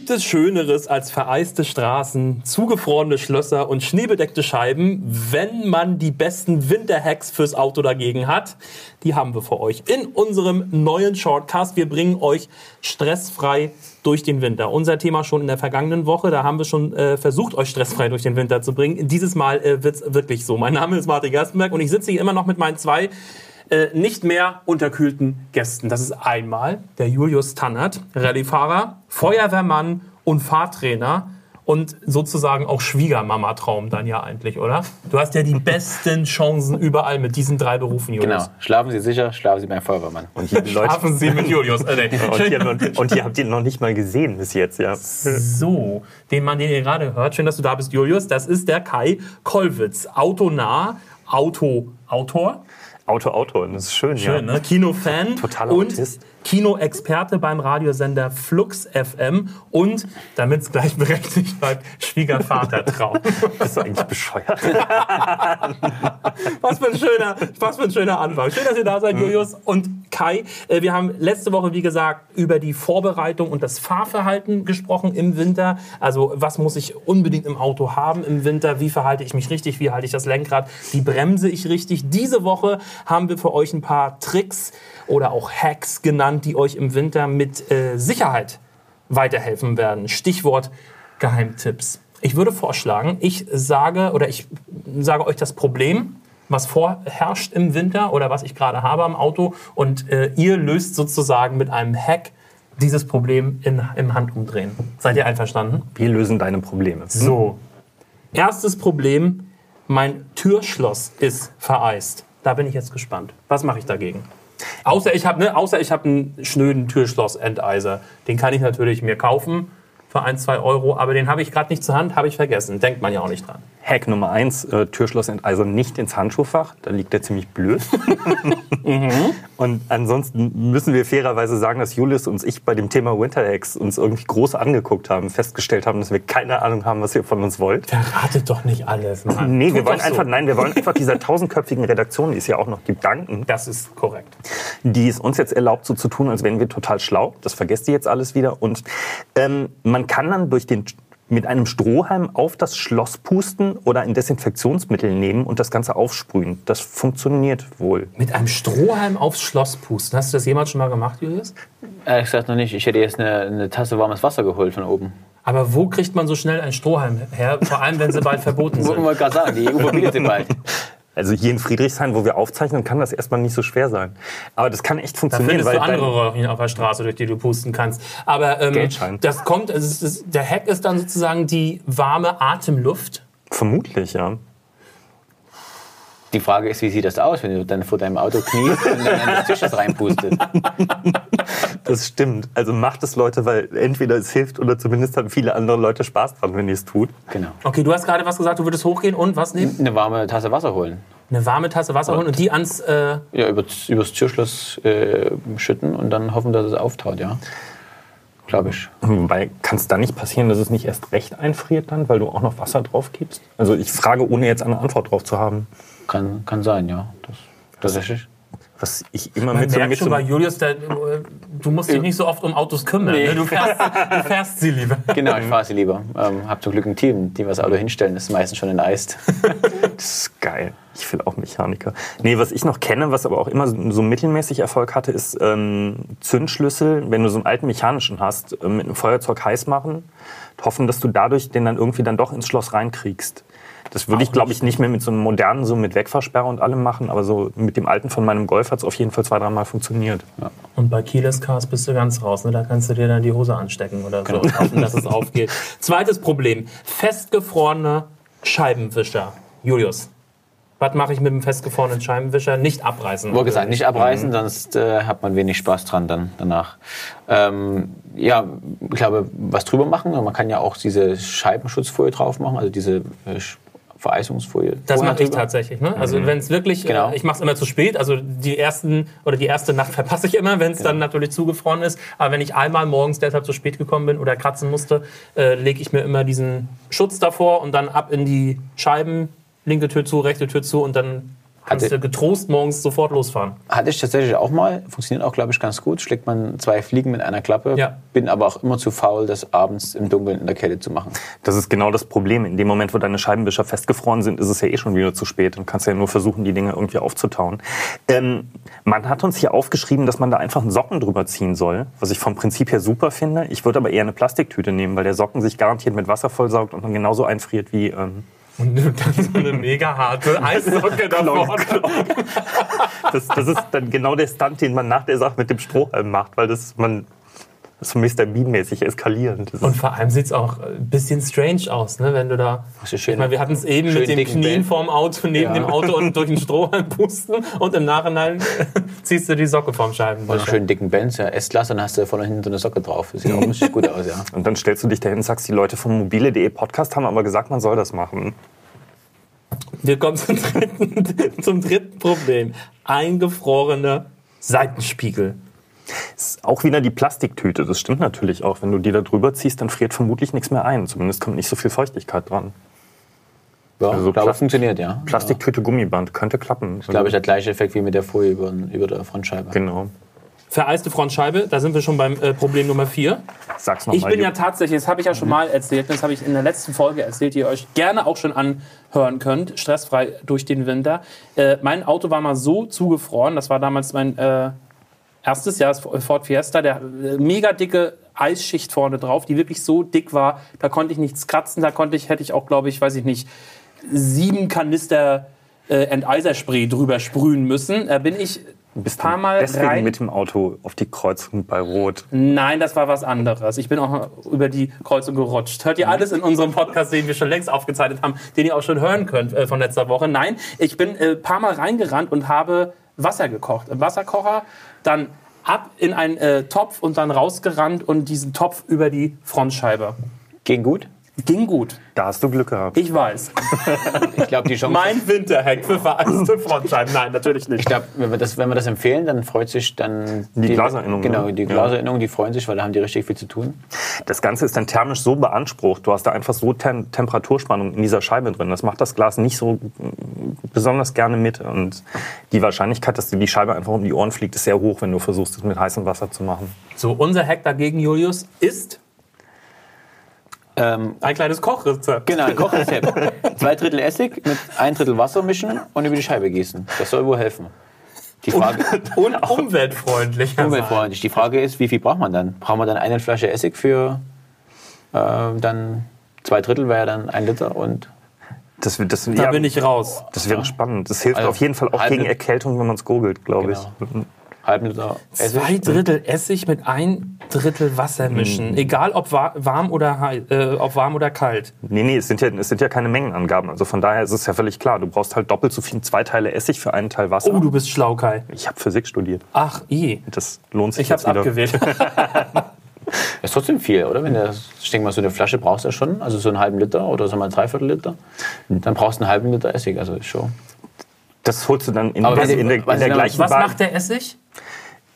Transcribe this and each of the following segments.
Gibt es Schöneres als vereiste Straßen, zugefrorene Schlösser und schneebedeckte Scheiben, wenn man die besten Winterhacks fürs Auto dagegen hat? Die haben wir für euch in unserem neuen Shortcast. Wir bringen euch stressfrei durch den Winter. Unser Thema schon in der vergangenen Woche. Da haben wir schon äh, versucht, euch stressfrei durch den Winter zu bringen. Dieses Mal äh, wird es wirklich so. Mein Name ist Martin Gerstenberg und ich sitze hier immer noch mit meinen zwei äh, nicht mehr unterkühlten Gästen. Das ist einmal der Julius Tannert, Rallyefahrer, Feuerwehrmann und Fahrtrainer und sozusagen auch Schwiegermama-Traum dann ja eigentlich, oder? Du hast ja die besten Chancen überall mit diesen drei Berufen, Julius. Genau. Schlafen Sie sicher, schlafen Sie beim Feuerwehrmann. Und hier schlafen Sie mit Julius. Äh, nee. und, hier, und hier habt ihr noch nicht mal gesehen bis jetzt, ja. So, den Mann, den ihr gerade hört, schön, dass du da bist, Julius, das ist der Kai Kollwitz, autonah, Auto-Autor Auto-Autor, das ist schön, schön ja. Ne? Kinofan. Totaler und Autist. Kinoexperte beim Radiosender Flux FM und, damit es gleich berechtigt bleibt, Schwiegervatertraum. Bist du eigentlich bescheuert? was, für ein schöner, was für ein schöner Anfang. Schön, dass ihr da seid. Julius und Kai. Äh, wir haben letzte Woche, wie gesagt, über die Vorbereitung und das Fahrverhalten gesprochen im Winter. Also, was muss ich unbedingt im Auto haben im Winter? Wie verhalte ich mich richtig? Wie halte ich das Lenkrad? Wie bremse ich richtig? Diese Woche haben wir für euch ein paar Tricks oder auch Hacks genannt, die euch im Winter mit äh, Sicherheit weiterhelfen werden. Stichwort Geheimtipps. Ich würde vorschlagen, ich sage oder ich sage euch das Problem, was vorherrscht im Winter oder was ich gerade habe am Auto und äh, ihr löst sozusagen mit einem Hack dieses Problem in, im Handumdrehen. Seid ihr einverstanden? Wir lösen deine Probleme. So. Erstes Problem, mein Türschloss ist vereist. Da bin ich jetzt gespannt. Was mache ich dagegen? Außer ich habe ne, hab einen schnöden Türschloss-Enteiser. Den kann ich natürlich mir kaufen für ein, zwei Euro, aber den habe ich gerade nicht zur Hand, habe ich vergessen. Denkt man ja auch nicht dran. Hack Nummer eins, äh, Türschlossenteiser nicht ins Handschuhfach, da liegt der ziemlich blöd. mhm. Und ansonsten müssen wir fairerweise sagen, dass Julius und ich bei dem Thema Winterhacks uns irgendwie groß angeguckt haben, festgestellt haben, dass wir keine Ahnung haben, was ihr von uns wollt. Verratet doch nicht alles, Mann. Nee, wir wollen einfach, so. nein, wir wollen einfach dieser tausendköpfigen Redaktion, die es ja auch noch gibt, danken. Das ist korrekt. Die es uns jetzt erlaubt, so zu tun, als wären wir total schlau. Das vergesst ihr jetzt alles wieder. Und ähm, man kann dann durch den mit einem Strohhalm auf das Schloss pusten oder ein Desinfektionsmittel nehmen und das Ganze aufsprühen. Das funktioniert wohl. Mit einem Strohhalm aufs Schloss pusten. Hast du das jemals schon mal gemacht, Julius? Ehrlich gesagt noch nicht. Ich hätte jetzt eine, eine Tasse warmes Wasser geholt von oben. Aber wo kriegt man so schnell einen Strohhalm her? Vor allem, wenn sie bald verboten sind. Wollen wir gerade sagen, die EU verbietet sie bald. Also hier in Friedrichshain, wo wir aufzeichnen, kann das erstmal nicht so schwer sein. Aber das kann echt funktionieren. Da findest du andere Röhrchen auf der Straße, durch die du pusten kannst. Aber ähm, das kommt, also ist, der Hack ist dann sozusagen die warme Atemluft. Vermutlich, ja. Die Frage ist, wie sieht das aus, wenn du dann vor deinem Auto kniest und dann in das Tischers reinpustest? Das stimmt. Also macht es Leute, weil entweder es hilft oder zumindest haben viele andere Leute Spaß dran, wenn ihr es tut. Genau. Okay, du hast gerade was gesagt, du würdest hochgehen und was nehmen? Eine warme Tasse Wasser holen. Eine warme Tasse Wasser holen und die ans... Äh ja, übers, übers Türschloss äh, schütten und dann hoffen, dass es auftaut, ja glaube ich. Wobei, kann es da nicht passieren, dass es nicht erst recht einfriert dann, weil du auch noch Wasser drauf gibst? Also ich frage, ohne jetzt eine Antwort drauf zu haben. Kann, kann sein, ja. Das, tatsächlich. Was ich immer Man mit merkt so schon bei Julius, der, du musst dich nicht so oft um Autos kümmern. Nee. Ne? Du, fährst, du, fährst, sie lieber. Genau, ich fahre sie lieber. Ähm, hab zum Glück ein Team, die das Auto hinstellen. Das ist meistens schon enteist. das ist geil. Ich will auch Mechaniker. Nee, was ich noch kenne, was aber auch immer so mittelmäßig Erfolg hatte, ist ähm, Zündschlüssel, wenn du so einen alten mechanischen hast, äh, mit einem Feuerzeug heiß machen, hoffen, dass du dadurch den dann irgendwie dann doch ins Schloss reinkriegst. Das würde ich, glaube ich, nicht mehr mit so einem modernen, so mit Wegfahrsperre und allem machen, aber so mit dem alten von meinem Golf hat es auf jeden Fall zwei, dreimal funktioniert. Ja. Und bei Keyless Cars bist du ganz raus, ne? da kannst du dir dann die Hose anstecken oder so genau. und hoffen, dass es aufgeht. Zweites Problem, festgefrorene Scheibenwischer. Julius, was mache ich mit dem festgefrorenen Scheibenwischer? Nicht abreißen. Wohl gesagt, nicht abreißen, mhm. sonst äh, hat man wenig Spaß dran dann danach. Ähm, ja, ich glaube, was drüber machen. Man kann ja auch diese Scheibenschutzfolie drauf machen, also diese äh, Vereisungsfolie. Das mache ich tatsächlich. Ne? Also mhm. wenn es wirklich, genau. äh, ich mache es immer zu spät. Also die ersten oder die erste Nacht verpasse ich immer, wenn es genau. dann natürlich zugefroren ist. Aber wenn ich einmal morgens deshalb zu spät gekommen bin oder kratzen musste, äh, lege ich mir immer diesen Schutz davor und dann ab in die Scheiben linke Tür zu, rechte Tür zu und dann Kannst Hatte- du getrost morgens sofort losfahren. Hatte ich tatsächlich auch mal. Funktioniert auch, glaube ich, ganz gut. Schlägt man zwei Fliegen mit einer Klappe. Ja. Bin aber auch immer zu faul, das abends im Dunkeln in der Kälte zu machen. Das ist genau das Problem. In dem Moment, wo deine Scheibenwischer festgefroren sind, ist es ja eh schon wieder zu spät und kannst ja nur versuchen, die Dinge irgendwie aufzutauen. Ähm, man hat uns hier aufgeschrieben, dass man da einfach einen Socken drüber ziehen soll, was ich vom Prinzip her super finde. Ich würde aber eher eine Plastiktüte nehmen, weil der Socken sich garantiert mit Wasser vollsaugt und dann genauso einfriert wie... Ähm, Und dann so eine mega harte Eissocke da vorne. das, das ist dann genau der Stunt, den man nach der Sache mit dem Strohhalm macht, weil das man so Mr. Bean-mäßig eskalierend. Das Und vor allem sieht es auch ein bisschen strange aus, ne? wenn du da. Hast du schön- ich meine, wir hatten es eben mit den Knien Bell. vorm Auto, neben Ja. dem Auto und durch den Strohhalm pusten und im Nachhinein ziehst du die Socke vom Und einen Scheibenwischer. schönen dicken Benz, ja, S-Klasse, dann hast du vorne hinten so eine Socke drauf. Das sieht auch richtig gut aus, ja. und dann stellst du dich dahin und sagst, die Leute vom mobile.de Podcast haben aber gesagt, man soll das machen. Wir kommen zum dritten, zum dritten Problem. Eingefrorene Seitenspiegel. Ist auch wieder die Plastiktüte, das stimmt natürlich auch. Wenn du die da drüber ziehst, dann friert vermutlich nichts mehr ein. Zumindest kommt nicht so viel Feuchtigkeit dran. Ja, Also ich glaube, Plast- funktioniert, ja. Plastiktüte, Gummiband, könnte klappen. Ich glaube, ich der gleiche Effekt wie mit der Folie über, über der Frontscheibe. Genau. Vereiste Frontscheibe, da sind wir schon beim äh, Problem Nummer vier. Sag's Ich nochmal. bin ja tatsächlich, das habe ich ja schon mal erzählt, das habe ich in der letzten Folge erzählt, die ihr euch gerne auch schon anhören könnt, stressfrei durch den Winter. Äh, mein Auto war mal so zugefroren, das war damals mein äh, erstes Jahr, das Ford Fiesta, der äh, mega dicke Eisschicht vorne drauf, die wirklich so dick war, da konnte ich nichts kratzen, da konnte ich, hätte ich auch, glaube ich, weiß ich nicht, sieben Kanister äh, Enteiserspray drüber sprühen müssen. Da bin ich ein paar Mal deswegen rein. mit dem Auto auf die Kreuzung bei Rot. Nein, das war was anderes. Ich bin auch über die Kreuzung gerutscht. Hört ihr alles in unserem Podcast, den wir schon längst aufgezeichnet haben, den ihr auch schon hören könnt äh, von letzter Woche? Nein, ich bin ein äh, paar Mal reingerannt und habe Wasser gekocht. Im Wasserkocher, dann ab in einen äh, Topf und dann rausgerannt und diesen Topf über die Frontscheibe. Ging gut. Ging gut. Da hast du Glück gehabt. Ich weiß. Ich glaube, die Chance. Mein Winterhack für vereiste Frontscheiben. Nein, natürlich Ich nicht. glaube, wenn, wir das- wenn wir das empfehlen, dann freut sich dann Die Glaserinnung, Genau, ne? die Ja. Glaserinnung, die freuen sich, weil da haben die richtig viel zu tun. Das Ganze ist dann thermisch so beansprucht. Du hast da einfach so Tem Temperaturspannung in dieser Scheibe drin. Das macht das Glas nicht so besonders gerne mit. Und die Wahrscheinlichkeit, dass dir die Scheibe einfach um die Ohren fliegt, ist sehr hoch, wenn du versuchst, es mit heißem Wasser zu machen. So, unser Hack dagegen, Julius, ist Ähm, ein kleines Kochrezept. genau, ein Kochrezept. Zwei Drittel Essig mit ein Drittel Wasser mischen und über die Scheibe gießen. Das soll wohl helfen. Die Frage, Und umweltfreundlich. umweltfreundlich. Die Frage ist, wie viel braucht man dann? Braucht man dann eine Flasche Essig für äh, dann zwei Drittel wäre ja dann ein Liter und Das, wird- das, Da ja, bin ich raus. das wäre spannend. Das hilft Also, auf jeden Fall auch halbe- gegen Erkältung, wenn man es gurgelt, glaube Genau. ich. Halben Liter Essig. Zwei Drittel Essig mit ein Drittel Wasser mischen. Egal ob wa warm oder, äh, ob warm oder kalt. Nee, nee, es sind, ja, es sind ja keine Mengenangaben. Also von daher ist es ja völlig klar. Du brauchst halt doppelt so viel, zwei Teile Essig für einen Teil Wasser. Oh, du bist schlau, Kai. ich habe Physik studiert. Ach, i. Das lohnt sich Ich hab's jetzt wieder. abgewählt. Das ist trotzdem viel, oder? Wenn der, ich denke mal, so eine Flasche brauchst du ja schon, also so einen halben Liter oder so mal ein Dreiviertel Liter. Dann brauchst du einen halben Liter Essig, also ist schon. Das holst du dann in, Aber in, der, in der gleichen Was Bar- macht der Essig?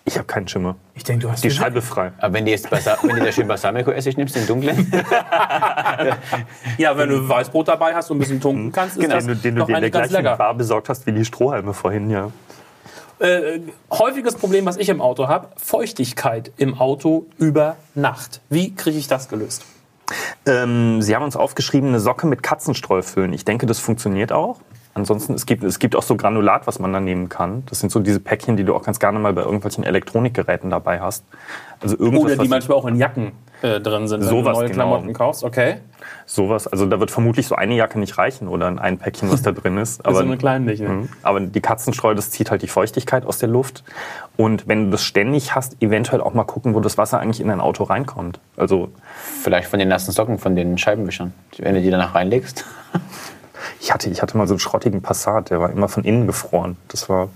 Ich habe keinen Schimmer. Ich denke, du hast Die. Scheibe frei. Aber wenn du jetzt Basa wenn du da schön Balsamico-Essig nimmst, den dunklen, Ja, wenn du Weißbrot dabei hast und ein bisschen tunken kannst, ist Genau, das den du, den du doch dir in der gleichen lecker. Bar besorgt hast wie die Strohhalme vorhin, ja. Äh, häufiges Problem, was ich im Auto habe, Feuchtigkeit im Auto über Nacht. Wie kriege ich das gelöst? Ähm, Sie haben uns aufgeschrieben, eine Socke mit Katzenstreu füllen. Ich denke, das funktioniert auch. Ansonsten, es gibt, es gibt auch so Granulat, was man da nehmen kann. Das sind so diese Päckchen, die du auch ganz gerne mal bei irgendwelchen Elektronikgeräten dabei hast. Also irgendwas, Oder die manchmal auch in Jacken äh, drin sind, wenn Sowas, du neue genau. Klamotten kaufst. Okay. sowas. Also da wird vermutlich so eine Jacke nicht reichen oder ein Päckchen, was da drin ist. Aber Aber, so eine kleinliche. Mhm. aber die Katzenstreu, das zieht halt die Feuchtigkeit aus der Luft. Und wenn du das ständig hast, eventuell auch mal gucken, wo das Wasser eigentlich in dein Auto reinkommt. Also vielleicht von den nassen Socken, von den Scheibenwischern. Wenn du die danach reinlegst. ich hatte, ich hatte mal so einen schrottigen Passat, der war immer von innen gefroren. Das war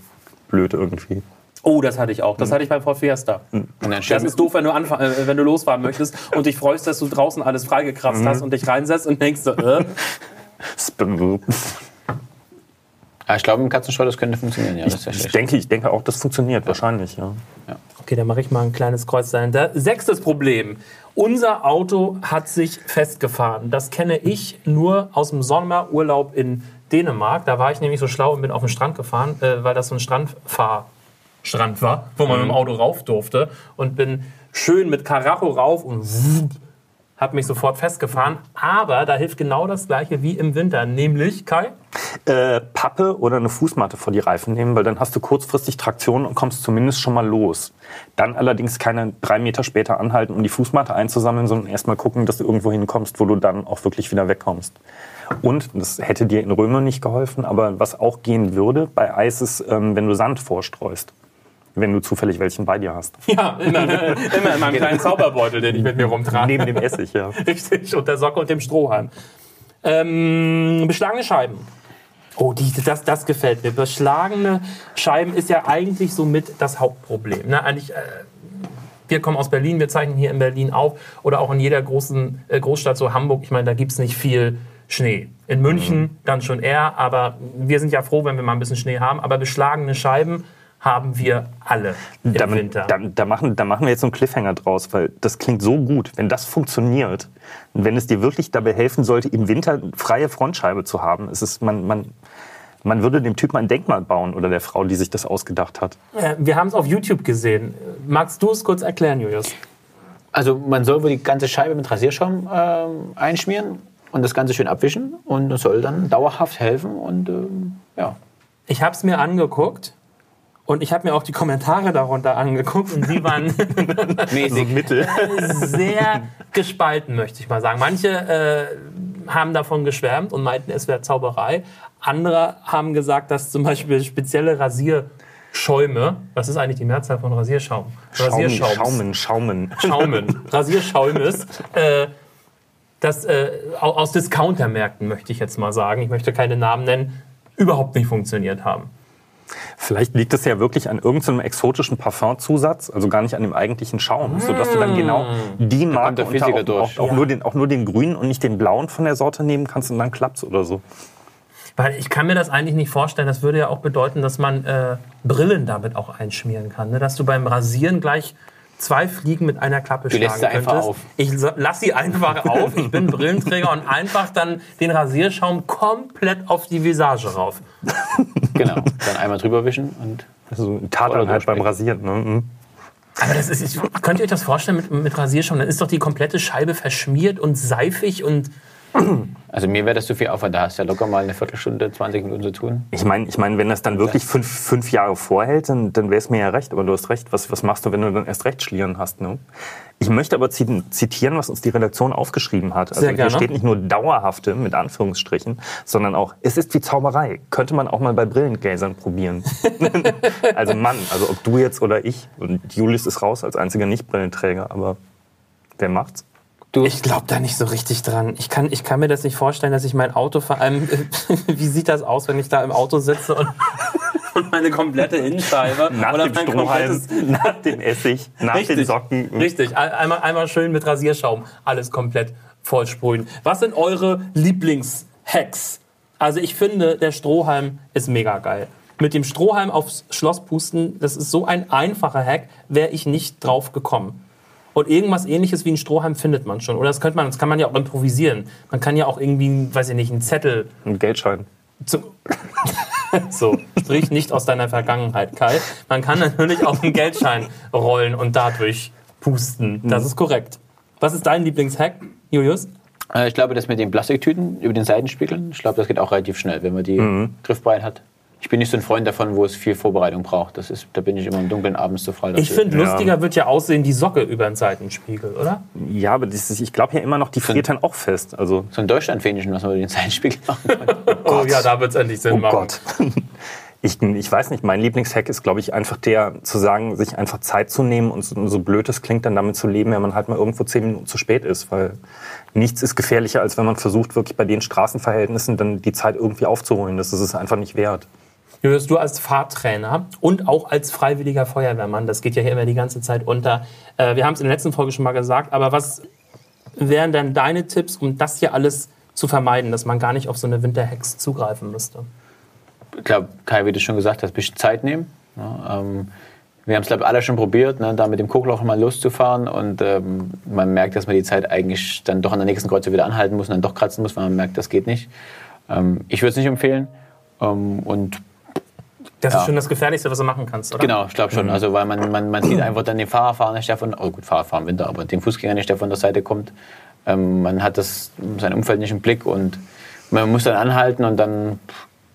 blöd irgendwie. Oh, das hatte ich auch. Das hatte ich beim Ford Fiesta. Dann Das ist doof, wenn du, äh, wenn du losfahren möchtest und dich freust, dass du draußen alles freigekratzt hast und dich reinsetzt und denkst, so, äh, ah, ich glaube, im Katzenstreu, das könnte funktionieren. Ja, das ist ja Ich schlecht. denke, ich denke auch, das funktioniert wahrscheinlich, ja. Okay, dann mache ich mal ein kleines Kreuz dahinter. Sechstes Problem. Unser Auto hat sich festgefahren. Das kenne ich nur aus dem Sommerurlaub in Dänemark. Da war ich nämlich so schlau und bin auf den Strand gefahren, äh, weil das so ein Strandfahrstrand war, wo man mit dem Auto rauf durfte. Und bin schön mit Karacho rauf und habe mich sofort festgefahren. Aber da hilft genau das Gleiche wie im Winter, nämlich Kai. Äh, Pappe oder eine Fußmatte vor die Reifen nehmen, weil dann hast du kurzfristig Traktion und kommst zumindest schon mal los. Dann allerdings keine drei Meter später anhalten, um die Fußmatte einzusammeln, sondern erstmal gucken, dass du irgendwo hinkommst, wo du dann auch wirklich wieder wegkommst. Und das hätte dir in Römer nicht geholfen, aber was auch gehen würde bei Eis ist, ähm, wenn du Sand vorstreust. Wenn du zufällig welchen bei dir hast. Ja, immer, ne? immer in meinem kleinen Zauberbeutel, den ich mit mir rumtrage. Neben dem Essig, ja. Richtig, und der Socke und dem Strohhalm. Ähm, beschlagene Scheiben. Oh, die, das, das gefällt mir. Beschlagene Scheiben ist ja eigentlich somit das Hauptproblem. Ne? Eigentlich, äh, wir kommen aus Berlin, wir zeichnen hier in Berlin auf oder auch in jeder großen äh, Großstadt, so Hamburg. Ich meine, da gibt es nicht viel Schnee. In München Mhm. dann schon eher, aber wir sind ja froh, wenn wir mal ein bisschen Schnee haben. Aber beschlagene Scheiben haben wir alle im Da, Winter. da, da, machen, da machen wir jetzt so einen Cliffhanger draus, weil das klingt so gut. Wenn das funktioniert, und wenn es dir wirklich dabei helfen sollte, im Winter freie Frontscheibe zu haben, ist es, man, man, man würde dem Typen ein Denkmal bauen oder der Frau, die sich das ausgedacht hat. Äh, wir haben es auf YouTube gesehen. Magst du es kurz erklären, Julius? Also man soll wohl die ganze Scheibe mit Rasierschaum ähm, einschmieren und das Ganze schön abwischen und das soll dann dauerhaft helfen und ähm, ja. Ich habe es mir angeguckt und ich habe mir auch die Kommentare darunter angeguckt und die waren Mäßig. Mittel. sehr gespalten, möchte ich mal sagen. Manche äh, haben davon geschwärmt und meinten, es wäre Zauberei. Andere haben gesagt, dass zum Beispiel spezielle Rasierschäume, was ist eigentlich die Mehrzahl von Rasierschaum? Schaumen, Rasierschaums. Schaumen, Schaumen. Schaumen, Rasierschaumes, äh, das äh, au- aus Discountermärkten, möchte ich jetzt mal sagen, ich möchte keine Namen nennen, überhaupt nicht funktioniert haben. Vielleicht liegt es ja wirklich an irgendeinem exotischen Parfumzusatz, also gar nicht an dem eigentlichen Schaum, sodass du dann genau die Marke auch, durch. auch, auch, Ja. nur den, auch nur den grünen und nicht den blauen von der Sorte nehmen kannst und dann klappt's oder so. Weil ich kann mir das eigentlich nicht vorstellen. Das würde ja auch bedeuten, dass man äh, Brillen damit auch einschmieren kann. Ne? Dass du beim Rasieren gleich zwei Fliegen mit einer Klappe Du lässt schlagen sie einfach könntest. auf. Ich so- lass sie einfach auf. Ich bin Brillenträger und einfach dann den Rasierschaum komplett auf die Visage rauf. Genau. Dann einmal drüber wischen und Also Tatanheit Oder beim Rasieren. Ne? Mhm. Aber das ist, ich, könnt ihr euch das vorstellen mit, mit Rasierschaum? Dann ist doch die komplette Scheibe verschmiert und seifig und also mir wäre das zu viel Aufwand. Da hast du ja locker mal eine Viertelstunde, 20 Minuten zu tun. Ich meine, ich mein, wenn das dann wirklich fünf, fünf Jahre vorhält, dann, dann wäre es mir ja recht. Aber du hast recht. Was, was machst du, wenn du dann erst recht Schlieren hast? Ne? Ich möchte aber zi- zitieren, was uns die Redaktion aufgeschrieben hat. Also Sehr hier gerne. steht nicht nur dauerhafte, mit Anführungsstrichen, sondern auch, es ist wie Zauberei. Könnte man auch mal bei Brillengläsern probieren. also Mann, also ob du jetzt oder ich. Und Julius ist raus als einziger Nicht-Brillenträger, aber wer macht's? Du, Ich glaube da nicht so richtig dran. Ich kann, ich kann mir das nicht vorstellen, dass ich mein Auto vor allem. Wie sieht das aus, wenn ich da im Auto sitze und, und meine komplette Innenscheibe Nach oder dem mein Strohhalm, nach dem Essig, nach den Socken. Richtig. Ein- Einmal, einmal schön mit Rasierschaum alles komplett vollsprühen. Was sind eure Lieblingshacks? Also ich finde, der Strohhalm ist mega geil. Mit dem Strohhalm aufs Schloss pusten, das ist so ein einfacher Hack, wäre ich nicht drauf gekommen. Und irgendwas ähnliches wie ein Strohhalm findet man schon. Oder das könnte man, das kann man ja auch improvisieren. Man kann ja auch irgendwie, weiß ich nicht, einen Zettel Ein Geldschein. zum so, sprich nicht aus deiner Vergangenheit, Kai. Man kann natürlich auch einen Geldschein rollen und dadurch pusten. Das ist korrekt. Was ist dein Lieblingshack, Julius? äh, ich glaube, das mit den Plastiktüten über den Seitenspiegeln, ich glaube, das geht auch relativ schnell, wenn man die griffbereit hat. Ich bin nicht so ein Freund davon, wo es viel Vorbereitung braucht. Das ist, da bin ich immer im Dunkeln abends zu frei. Ich finde, lustiger wird ja aussehen die Socke über den Seitenspiegel, oder? Ja, aber das ist, ich glaube ja immer noch, die friert dann auch fest. Also, so ein Deutschlandfähnchen, was man über den Seitenspiegel machen kann. Oh ja, da wird es endlich Sinn oh machen. Gott. Ich, ich weiß nicht, mein Lieblingshack ist, glaube ich, einfach der, zu sagen, sich einfach Zeit zu nehmen und so, so blöd es klingt, dann damit zu leben, wenn man halt mal irgendwo zehn Minuten zu spät ist. Weil nichts ist gefährlicher, als wenn man versucht, wirklich bei den Straßenverhältnissen dann die Zeit irgendwie aufzuholen. Das ist es einfach nicht wert. Julius, du als Fahrtrainer und auch als freiwilliger Feuerwehrmann, das geht ja hier immer die ganze Zeit unter. Äh, wir haben es in der letzten Folge schon mal gesagt, aber was wären denn deine Tipps, um das hier alles zu vermeiden, dass man gar nicht auf so eine Winterhex zugreifen müsste? ich glaube, Kai, wie du schon gesagt hast, ein bisschen Zeit nehmen. Ja, ähm, wir haben es, glaube ich, alle schon probiert, ne, da mit dem Guckloch mal loszufahren. Und ähm, man merkt, dass man die Zeit eigentlich dann doch an der nächsten Kreuze wieder anhalten muss und dann doch kratzen muss, weil man merkt, das geht nicht. Ähm, ich würde es nicht empfehlen. Ähm, und Das Ja. ist schon das Gefährlichste, was du machen kannst, oder? Genau, ich glaube schon. Also weil man, man, man sieht einfach dann den Fahrerfahrer nicht, der von, oh gut, Fahrerfahrer im Winter, aber den Fußgänger nicht, der von der Seite kommt. Ähm, man hat das, sein Umfeld nicht im Blick und man muss dann anhalten und dann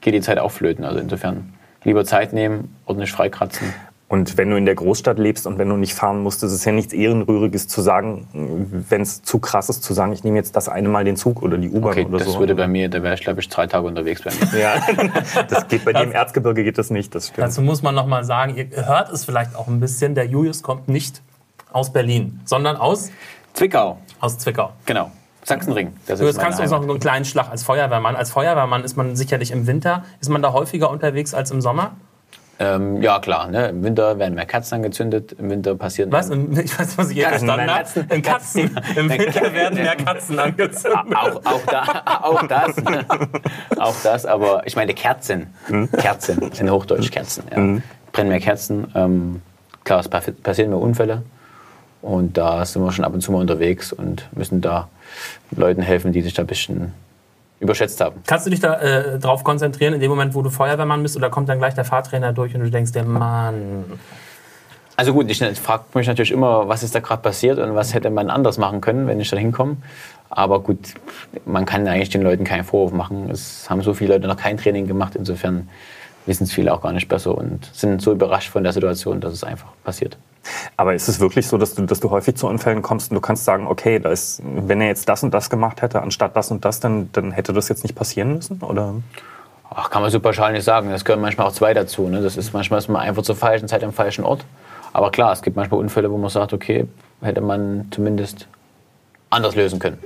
geht die Zeit auch flöten. Also insofern lieber Zeit nehmen, ordentlich freikratzen. Und wenn du in der Großstadt lebst und wenn du nicht fahren musst, ist es ja nichts Ehrenrühriges zu sagen, wenn es zu krass ist, zu sagen, ich nehme jetzt das eine Mal den Zug oder die U-Bahn Okay, oder das so. würde bei mir, da wäre ich glaube ich drei Tage unterwegs bei mir. ja, das geht bei dir im Erzgebirge geht das nicht, das stimmt. Dazu muss man noch mal sagen, ihr hört es vielleicht auch ein bisschen, der Julius kommt nicht aus Berlin, sondern aus, Zwickau, aus Zwickau. genau. Sachsenring. Das Julius, ist kannst du uns noch einen kleinen Schlag als Feuerwehrmann? Als Feuerwehrmann ist man sicherlich im Winter, ist man da häufiger unterwegs als im Sommer? Ähm, ja, klar. Ne? Im Winter werden mehr Kerzen angezündet. Im Winter passieren Was? Ich weiß nicht, was ich je Katzen, verstanden habe. Katzen. Im Katzen. Im Winter werden mehr Katzen angezündet. auch, auch, da, auch das. auch das, aber ich meine Kerzen. Kerzen, in Hochdeutsch Kerzen. Ja. Brennen mehr Kerzen. Ähm, klar, es passi- passieren mehr Unfälle. Und da sind wir schon ab und zu mal unterwegs und müssen da Leuten helfen, die sich da ein bisschen überschätzt haben. Kannst du dich da äh, drauf konzentrieren, in dem Moment, wo du Feuerwehrmann bist, oder kommt dann gleich der Fahrtrainer durch und du denkst dir, Mann, Also gut, ich frage mich natürlich immer, was ist da gerade passiert und was hätte man anders machen können, wenn ich da hinkomme. Aber gut, man kann eigentlich den Leuten keinen Vorwurf machen. Es haben so viele Leute noch kein Training gemacht. Insofern wissen es viele auch gar nicht besser und sind so überrascht von der Situation, dass es einfach passiert. Aber ist es wirklich so, dass du, dass du häufig zu Unfällen kommst und du kannst sagen, okay, da ist, wenn er jetzt das und das gemacht hätte, anstatt das und das, dann, dann hätte das jetzt nicht passieren müssen? Oder? Ach, kann man so pauschal nicht sagen. Es gehören manchmal auch zwei dazu. Ne? Das ist manchmal ist man einfach zur falschen Zeit am falschen Ort. Aber klar, es gibt manchmal Unfälle, wo man sagt, okay, hätte man zumindest anders lösen können.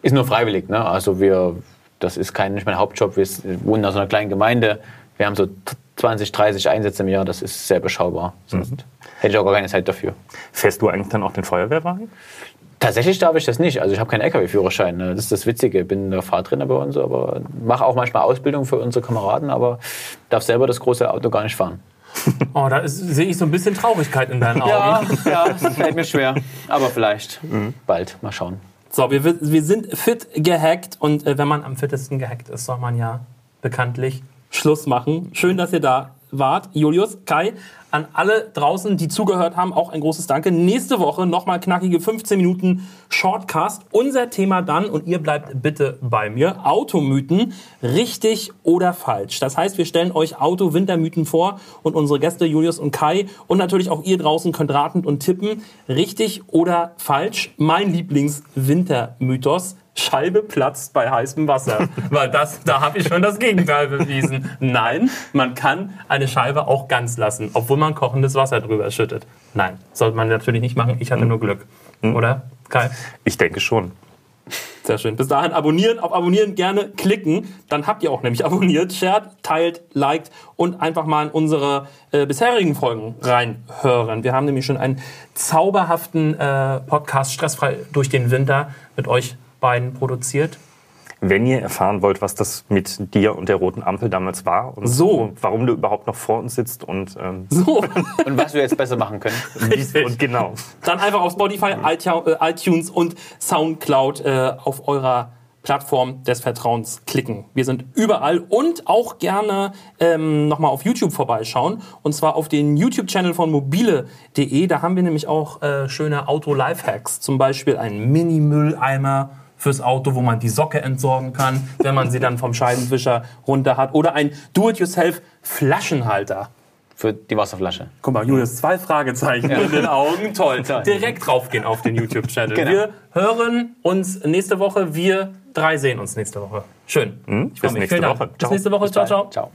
Ist nur freiwillig. Ne? Also wir, das ist kein, nicht mein Hauptjob. Wir wohnen in so einer kleinen Gemeinde. Wir haben so 20, 30 Einsätze im Jahr. Das ist sehr beschaubar. Sonst hätte ich auch gar keine Zeit dafür. Fährst du eigentlich dann auch den Feuerwehrwagen? Tatsächlich darf ich das nicht. Also ich habe keinen LKW-Führerschein. Ne? Das ist das Witzige. Ich bin der Fahrtrainer bei uns, aber mache auch manchmal Ausbildung für unsere Kameraden, aber darf selber das große Auto gar nicht fahren. oh, da sehe ich so ein bisschen Traurigkeit in deinen Augen. Ja, ja, das fällt mir schwer. Aber vielleicht bald. Mal schauen. So, wir, wir sind fit gehackt und äh, wenn man am fittesten gehackt ist, soll man ja bekanntlich Schluss machen. Schön, dass ihr da wart. Julius, Kai, an alle draußen, die zugehört haben, auch ein großes Danke. Nächste Woche nochmal knackige 15 Minuten Shortcast. Unser Thema dann, und ihr bleibt bitte bei mir, Automythen, richtig oder falsch. Das heißt, wir stellen euch Auto-Wintermythen vor und unsere Gäste Julius und Kai und natürlich auch ihr draußen könnt raten und tippen, richtig oder falsch. Mein Lieblings-Wintermythos, Scheibe platzt bei heißem Wasser. Weil das, da habe ich schon das Gegenteil bewiesen. Nein, man kann eine Scheibe auch ganz lassen, obwohl man kochendes Wasser drüber schüttet. Nein, sollte man natürlich nicht machen. Ich hatte nur Glück. Oder? Kai? Ich denke schon. Sehr schön. Bis dahin abonnieren, auf Abonnieren gerne klicken. Dann habt ihr auch nämlich abonniert, shared, teilt, liked und einfach mal in unsere äh, bisherigen Folgen reinhören. Wir haben nämlich schon einen zauberhaften äh, Podcast stressfrei durch den Winter mit euch beiden produziert. Wenn ihr erfahren wollt, was das mit dir und der roten Ampel damals war und So. warum du überhaupt noch vor uns sitzt und, ähm, So, Und was wir jetzt besser machen können. und genau. dann einfach auf Spotify, iTu- äh, iTunes und Soundcloud äh, auf eurer Plattform des Vertrauens klicken. Wir sind überall und auch gerne ähm, nochmal auf YouTube vorbeischauen. Und zwar auf den YouTube-Channel von mobile.de. Da haben wir nämlich auch äh, schöne Auto-Lifehacks. Zum Beispiel einen Mini-Mülleimer fürs Auto, wo man die Socke entsorgen kann, wenn man sie dann vom Scheibenwischer runter hat. Oder ein Do-it-yourself-Flaschenhalter. Für die Wasserflasche. Guck mal, Julius, zwei Fragezeichen in den Augen. Toll. Direkt draufgehen auf den YouTube-Channel. Genau. Wir hören uns nächste Woche. Wir drei sehen uns nächste Woche. Schön. Ich freu Bis mich. nächste. Woche. Bis nächste Woche. Ciao, ciao. Ciao.